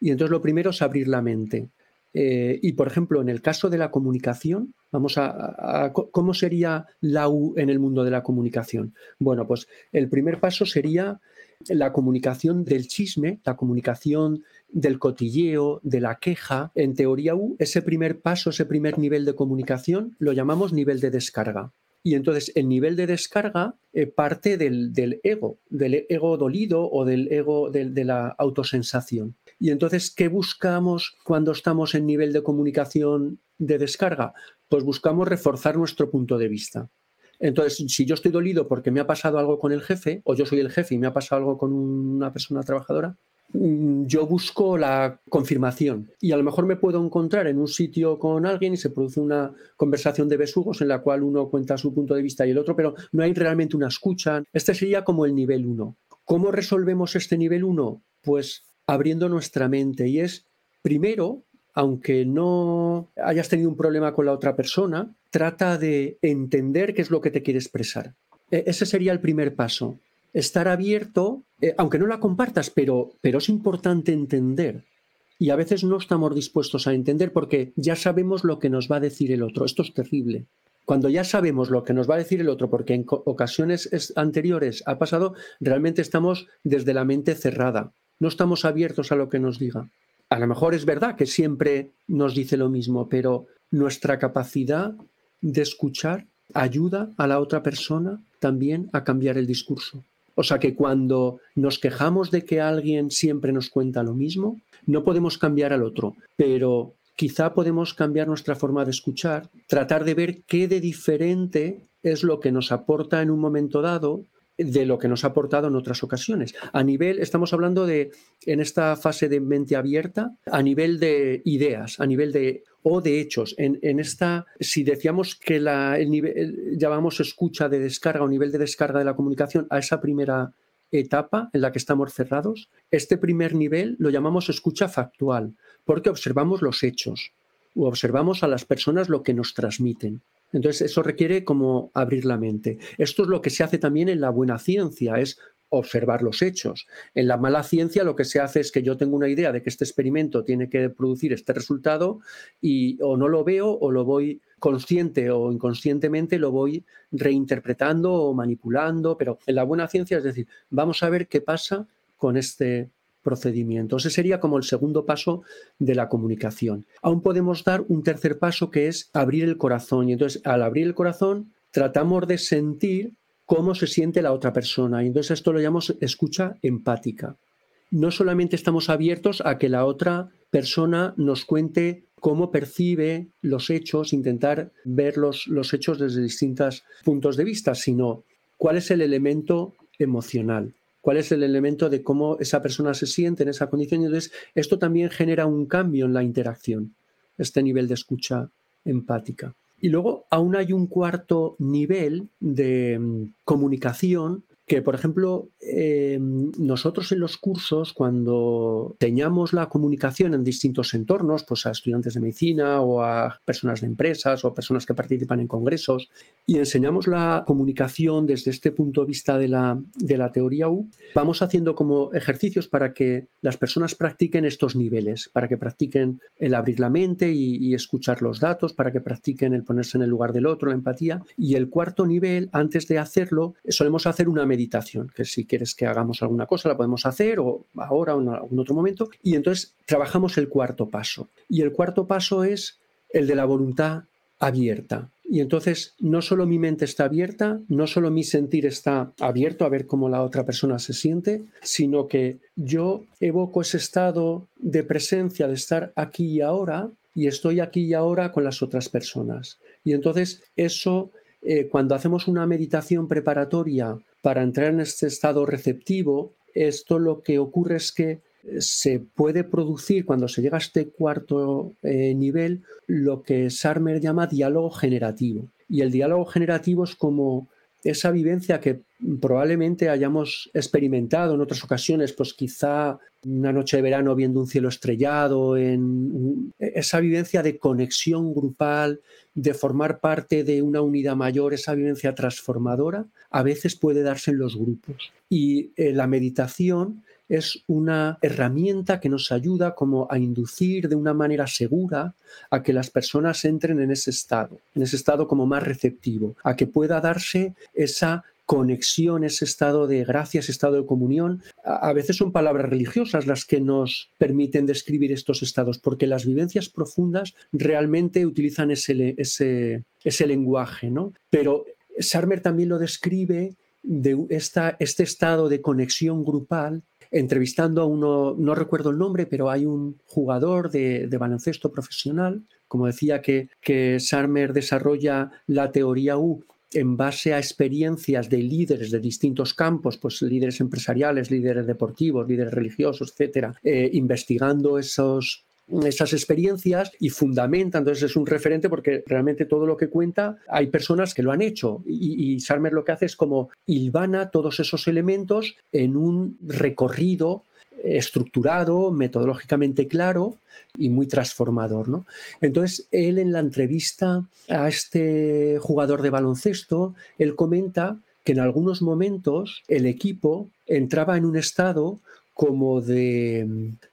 Speaker 2: y entonces lo primero es abrir la mente. y por ejemplo, en el caso de la comunicación, vamos a, ¿cómo sería la U en el mundo de la comunicación? Bueno, pues el primer paso sería la comunicación del chisme, la comunicación del cotilleo, de la queja. En teoría U, ese primer paso, ese primer nivel de comunicación, lo llamamos nivel de descarga. Y entonces el nivel de descarga eh, parte del, ego, del ego dolido o del ego de, la autosensación. Y entonces, ¿qué buscamos cuando estamos en nivel de comunicación de descarga? Pues buscamos reforzar nuestro punto de vista. Entonces, si yo estoy dolido porque me ha pasado algo con el jefe, o yo soy el jefe y me ha pasado algo con una persona trabajadora, yo busco la confirmación y a lo mejor me puedo encontrar en un sitio con alguien y se produce una conversación de besugos en la cual uno cuenta su punto de vista y el otro, pero no hay realmente una escucha. Este sería como el nivel 1. ¿Cómo resolvemos este nivel 1? Pues abriendo nuestra mente y es primero, aunque no hayas tenido un problema con la otra persona, trata de entender qué es lo que te quiere expresar. E, ese sería el primer paso estar abierto, eh, aunque no la compartas, pero, pero es importante entender. Y a veces no estamos dispuestos a entender porque ya sabemos lo que nos va a decir el otro. Esto es terrible. Cuando ya sabemos lo que nos va a decir el otro, porque en ocasiones anteriores ha pasado, realmente estamos desde la mente cerrada. No estamos abiertos a lo que nos diga. A lo mejor es verdad que siempre nos dice lo mismo, pero nuestra capacidad de escuchar ayuda a la otra persona también a cambiar el discurso. O sea que cuando nos quejamos de que alguien siempre nos cuenta lo mismo, no podemos cambiar al otro, pero quizá podemos cambiar nuestra forma de escuchar, tratar de ver qué de diferente es lo que nos aporta en un momento dado de lo que nos ha aportado en otras ocasiones. A nivel, estamos hablando de, en esta fase de mente abierta, a nivel de ideas, a nivel de, o de hechos. En, esta, si decíamos que la, el nivel, llamamos escucha de descarga o nivel de descarga de la comunicación a esa primera etapa en la que estamos cerrados, este primer nivel lo llamamos escucha factual, porque observamos los hechos o observamos a las personas lo que nos transmiten. Entonces, eso requiere como abrir la mente. Esto es lo que se hace también en la buena ciencia, es observar los hechos. En la mala ciencia lo que se hace es que yo tengo una idea de que este experimento tiene que producir este resultado y o no lo veo o lo voy consciente o inconscientemente lo voy reinterpretando o manipulando, pero en la buena ciencia es decir, vamos a ver qué pasa con este procedimiento. Ese sería como el segundo paso de la comunicación. Aún podemos dar un tercer paso que es abrir el corazón. Y entonces, al abrir el corazón, tratamos de sentir cómo se siente la otra persona. Y entonces esto lo llamamos escucha empática. No solamente estamos abiertos a que la otra persona nos cuente cómo percibe los hechos, intentar ver los, los hechos desde distintos puntos de vista, sino cuál es el elemento emocional cuál es el elemento de cómo esa persona se siente en esa condición. Y entonces, esto también genera un cambio en la interacción, este nivel de escucha empática. Y luego aún hay un cuarto nivel de mm, comunicación que, por ejemplo, em, nosotros en los cursos, cuando teníamos la comunicación en distintos entornos, pues a estudiantes de medicina o a personas de empresas o personas que participan en congresos, y enseñamos la comunicación desde este punto de vista de la, de la teoría U, vamos haciendo como ejercicios para que las personas practiquen estos niveles, para que practiquen el abrir la mente y, y escuchar los datos, para que practiquen el ponerse en el lugar del otro, la empatía. Y el cuarto nivel, antes de hacerlo, solemos hacer una meditación, que si quieres que hagamos alguna cosa la podemos hacer o ahora o en algún otro momento. Y entonces trabajamos el cuarto paso. Y el cuarto paso es el de la voluntad abierta. Y entonces no solo mi mente está abierta, no solo mi sentir está abierto a ver cómo la otra persona se siente, sino que yo evoco ese estado de presencia, de estar aquí y ahora, y estoy aquí y ahora con las otras personas. Y entonces eso, eh, cuando hacemos una meditación preparatoria para entrar en este estado receptivo, esto lo que ocurre es que eh, se puede producir cuando se llega a este cuarto eh, nivel lo que Sarmer llama diálogo generativo. Y el diálogo generativo es como esa vivencia que probablemente hayamos experimentado en otras ocasiones, pues quizá una noche de verano viendo un cielo estrellado, esa vivencia de conexión grupal, de formar parte de una unidad mayor, esa vivencia transformadora, a veces puede darse en los grupos. Y eh, la meditación es una herramienta que nos ayuda como a inducir de una manera segura a que las personas entren en ese estado, en ese estado como más receptivo, a que pueda darse esa conexión, ese estado de gracia, ese estado de comunión. A, veces son palabras religiosas las que nos permiten describir estos estados, porque las vivencias profundas realmente utilizan ese, ese, ese lenguaje, ¿no? Pero Sarmer también lo describe de esta, este estado de conexión grupal entrevistando a uno, no recuerdo el nombre, pero hay un jugador de, baloncesto profesional, como decía que, que Sarmer desarrolla la teoría U en base a experiencias de líderes de distintos campos, pues líderes empresariales, líderes deportivos, líderes religiosos, etcétera, eh, investigando esos esas experiencias y fundamenta, entonces es un referente porque realmente todo lo que cuenta hay personas que lo han hecho y, y Sarmer lo que hace es como hilvana todos esos elementos en un recorrido estructurado, metodológicamente claro y muy transformador. ¿no? Entonces, él en la entrevista a este jugador de baloncesto, él comenta que en algunos momentos el equipo entraba en un estado como de,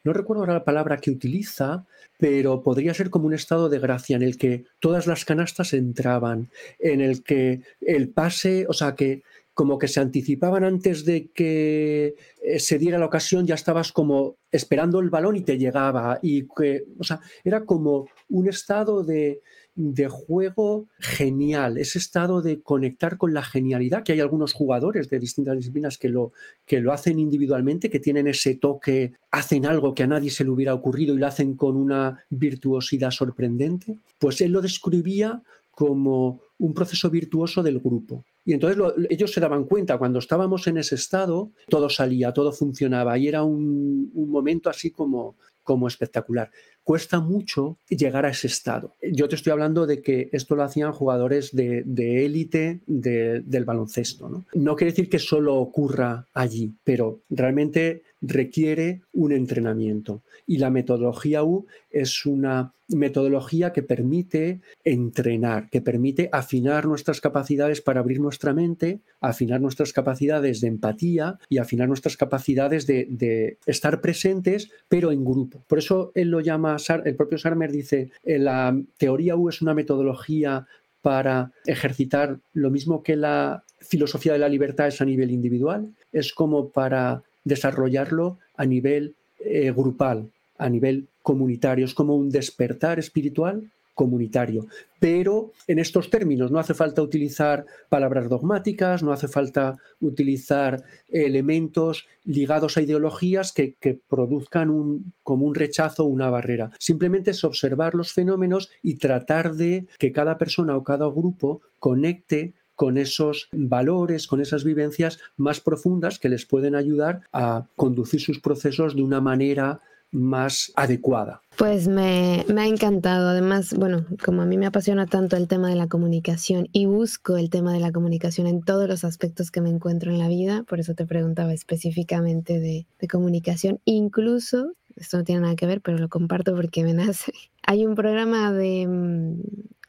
Speaker 2: no recuerdo ahora la palabra que utiliza, pero podría ser como un estado de gracia en el que todas las canastas entraban, en el que el pase, o sea, que como que se anticipaban antes de que eh, se diera la ocasión, ya estabas como esperando el balón y te llegaba. Y que, o sea, era como un estado de, de juego genial, ese estado de conectar con la genialidad, que hay algunos jugadores de distintas disciplinas que lo, que lo hacen individualmente, que tienen ese toque, hacen algo que a nadie se le hubiera ocurrido y lo hacen con una virtuosidad sorprendente, pues él lo describía como un proceso virtuoso del grupo. Y entonces ellos se daban cuenta, cuando estábamos en ese estado, todo salía, todo funcionaba y era un, un momento así como, como espectacular. Cuesta mucho llegar a ese estado. Yo te estoy hablando de que esto lo hacían jugadores de, élite del baloncesto. ¿no? no quiere decir que solo ocurra allí, pero realmente requiere un entrenamiento. Y la metodología U es una metodología que permite entrenar, que permite afinar nuestras capacidades para abrir nuestra mente, afinar nuestras capacidades de empatía y afinar nuestras capacidades de, estar presentes, pero en grupo. Por eso él lo llama, el propio Sarmer dice, eh, la teoría U es una metodología para ejercitar lo mismo que la filosofía de la libertad es a nivel individual, es como para desarrollarlo a nivel eh, grupal, a nivel comunitario. Es como un despertar espiritual comunitario. Pero en estos términos no hace falta utilizar palabras dogmáticas, no hace falta utilizar elementos ligados a ideologías que, produzcan un, como un rechazo o una barrera. Simplemente es observar los fenómenos y tratar de que cada persona o cada grupo conecte con esos valores, con esas vivencias más profundas que les pueden ayudar a conducir sus procesos de una manera más adecuada.
Speaker 1: Pues me, ha encantado. Además, bueno, como a mí me apasiona tanto el tema de la comunicación y busco el tema de la comunicación en todos los aspectos que me encuentro en la vida, por eso te preguntaba específicamente de, de comunicación. Incluso, esto no tiene nada que ver, pero lo comparto porque me nace. Hay un programa de mm,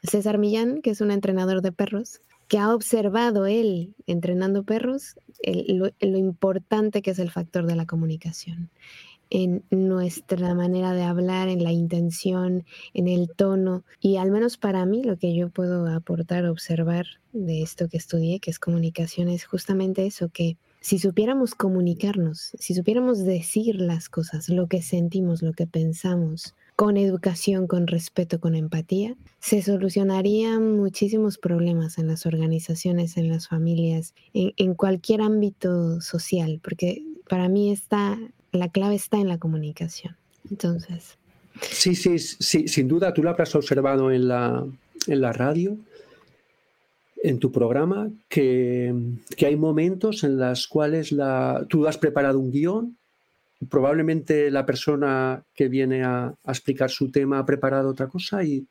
Speaker 1: César Millán, que es un entrenador de perros, que ha observado él entrenando perros lo, lo, importante que es el factor de la comunicación en nuestra manera de hablar, en la intención, en el tono. Y al menos para mí lo que yo puedo aportar, observar de esto que estudié, que es comunicación, es justamente eso, que si supiéramos comunicarnos, si supiéramos decir las cosas, lo que sentimos, lo que pensamos, con educación, con respeto, con empatía, se solucionarían muchísimos problemas en las organizaciones, en las familias, en, cualquier ámbito social, porque para mí está, la clave está en la comunicación. Entonces.
Speaker 2: Sí, sí, sí, sin duda, tú lo habrás observado en la, en la radio, en tu programa, que, que hay momentos en los cuales la, tú has preparado un guion probablemente la persona que viene a, explicar su tema ha preparado otra cosa y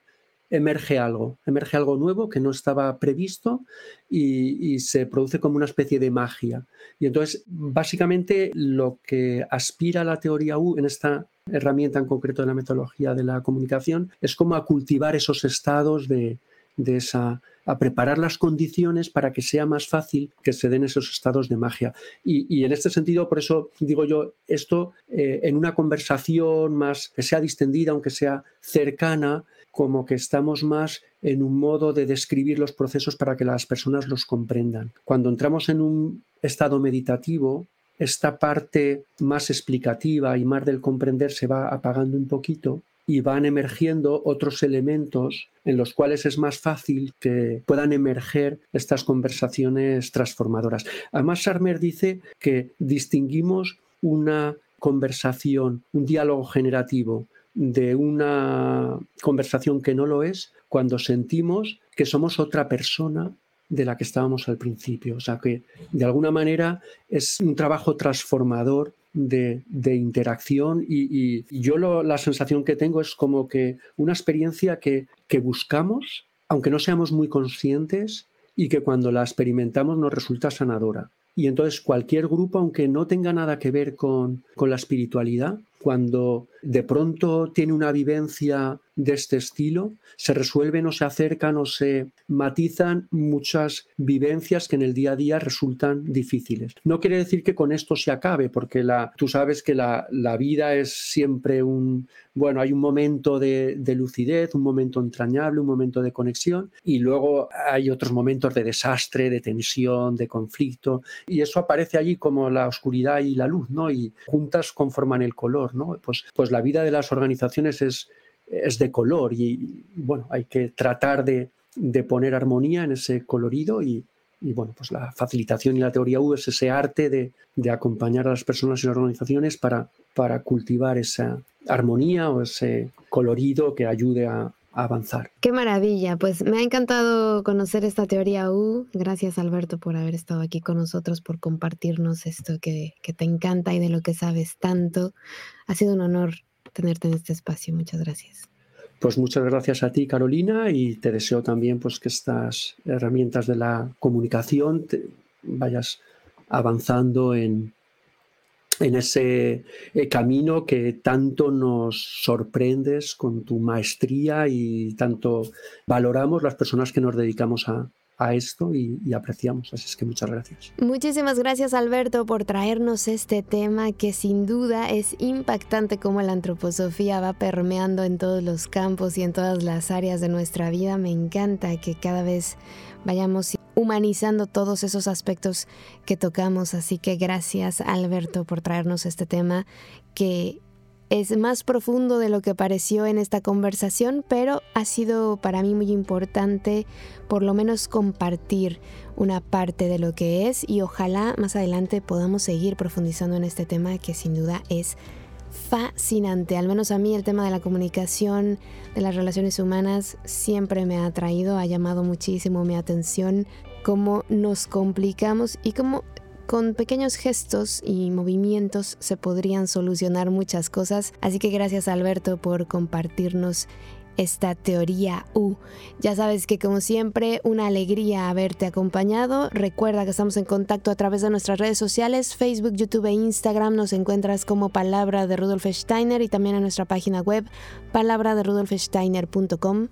Speaker 2: emerge algo, emerge algo nuevo que no estaba previsto y, se produce como una especie de magia. Y entonces, básicamente, lo que aspira la teoría U en esta herramienta en concreto de la metodología de la comunicación es como a cultivar esos estados de, de esa a preparar las condiciones para que sea más fácil que se den esos estados de magia. Y, en este sentido, por eso digo yo, esto eh, en una conversación más que sea distendida, aunque sea cercana, como que estamos más en un modo de describir los procesos para que las personas los comprendan. Cuando entramos en un estado meditativo, esta parte más explicativa y más del comprender se va apagando un poquito y van emergiendo otros elementos en los cuales es más fácil que puedan emerger estas conversaciones transformadoras. Además, Sarmer dice que distinguimos una conversación, un diálogo generativo de una conversación que no lo es cuando sentimos que somos otra persona de la que estábamos al principio. O sea que de alguna manera es un trabajo transformador de, interacción y, yo la sensación que tengo es como que una experiencia que, que buscamos, aunque no seamos muy conscientes, y que cuando la experimentamos nos resulta sanadora. Y entonces cualquier grupo, aunque no tenga nada que ver con, con la espiritualidad, cuando de pronto tiene una vivencia de este estilo, se resuelven o se acercan o se matizan muchas vivencias que en el día a día resultan difíciles. No quiere decir que con esto se acabe, porque tú sabes que la, la vida es siempre un, bueno, hay un momento de, de, lucidez, un momento entrañable, un momento de conexión y luego hay otros momentos de desastre, de tensión, de conflicto y eso aparece allí como la oscuridad y la luz, ¿no? Y juntas conforman el color, ¿no? Pues, pues la vida de las organizaciones es, es de color y, bueno, hay que tratar de, poner armonía en ese colorido y, bueno, pues la facilitación y la teoría U es ese arte de, acompañar a las personas y las organizaciones para, para cultivar esa armonía o ese colorido que ayude a, avanzar.
Speaker 1: Qué maravilla, pues me ha encantado conocer esta teoría U. Gracias Alberto por haber estado aquí con nosotros, por compartirnos esto que, que te encanta y de lo que sabes tanto. Ha sido un honor tenerte en este espacio. Muchas gracias.
Speaker 2: Pues muchas gracias a ti, Carolina, y te deseo también pues, que estas herramientas de la comunicación vayas avanzando en, en ese eh, camino que tanto nos sorprendes con tu maestría y tanto valoramos las personas que nos dedicamos a, a esto y, apreciamos. Así es que muchas gracias.
Speaker 1: Muchísimas gracias Alberto por traernos este tema que sin duda es impactante como la antroposofía va permeando en todos los campos y en todas las áreas de nuestra vida. Me encanta que cada vez vayamos humanizando todos esos aspectos que tocamos. Así que gracias Alberto por traernos este tema que es más profundo de lo que pareció en esta conversación, pero ha sido para mí muy importante por lo menos compartir una parte de lo que es y ojalá más adelante podamos seguir profundizando en este tema que sin duda es fascinante. Al menos a mí el tema de la comunicación, de las relaciones humanas, siempre me ha atraído, ha llamado muchísimo mi atención, cómo nos complicamos y cómo con pequeños gestos y movimientos se podrían solucionar muchas cosas. Así que gracias Alberto por compartirnos esta teoría U. Ya sabes que como siempre, una alegría haberte acompañado. Recuerda que estamos en contacto a través de nuestras redes sociales, Facebook, YouTube e Instagram. Nos encuentras como Palabra de Rudolf Steiner y también en nuestra página web, palabra de rudolfsteiner.com.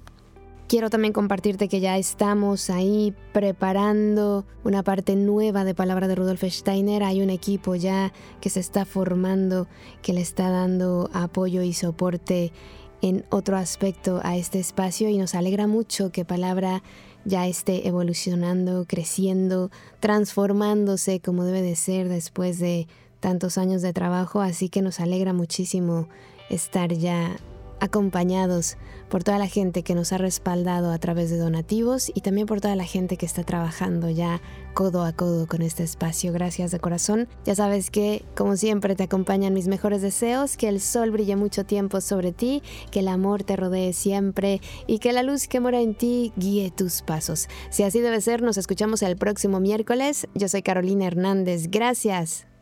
Speaker 1: Quiero también compartirte que ya estamos ahí preparando una parte nueva de Palabra de Rudolf Steiner. Hay un equipo ya que se está formando, que le está dando apoyo y soporte en otro aspecto a este espacio y nos alegra mucho que Palabra ya esté evolucionando, creciendo, transformándose como debe de ser después de tantos años de trabajo, así que nos alegra muchísimo estar ya acompañados por toda la gente que nos ha respaldado a través de donativos y también por toda la gente que está trabajando ya codo a codo con este espacio. Gracias de corazón. Ya sabes que, como siempre, te acompañan mis mejores deseos, que el sol brille mucho tiempo sobre ti, que el amor te rodee siempre y que la luz que mora en ti guíe tus pasos. Si así debe ser, nos escuchamos el próximo miércoles. Yo soy Carolina Hernández. Gracias.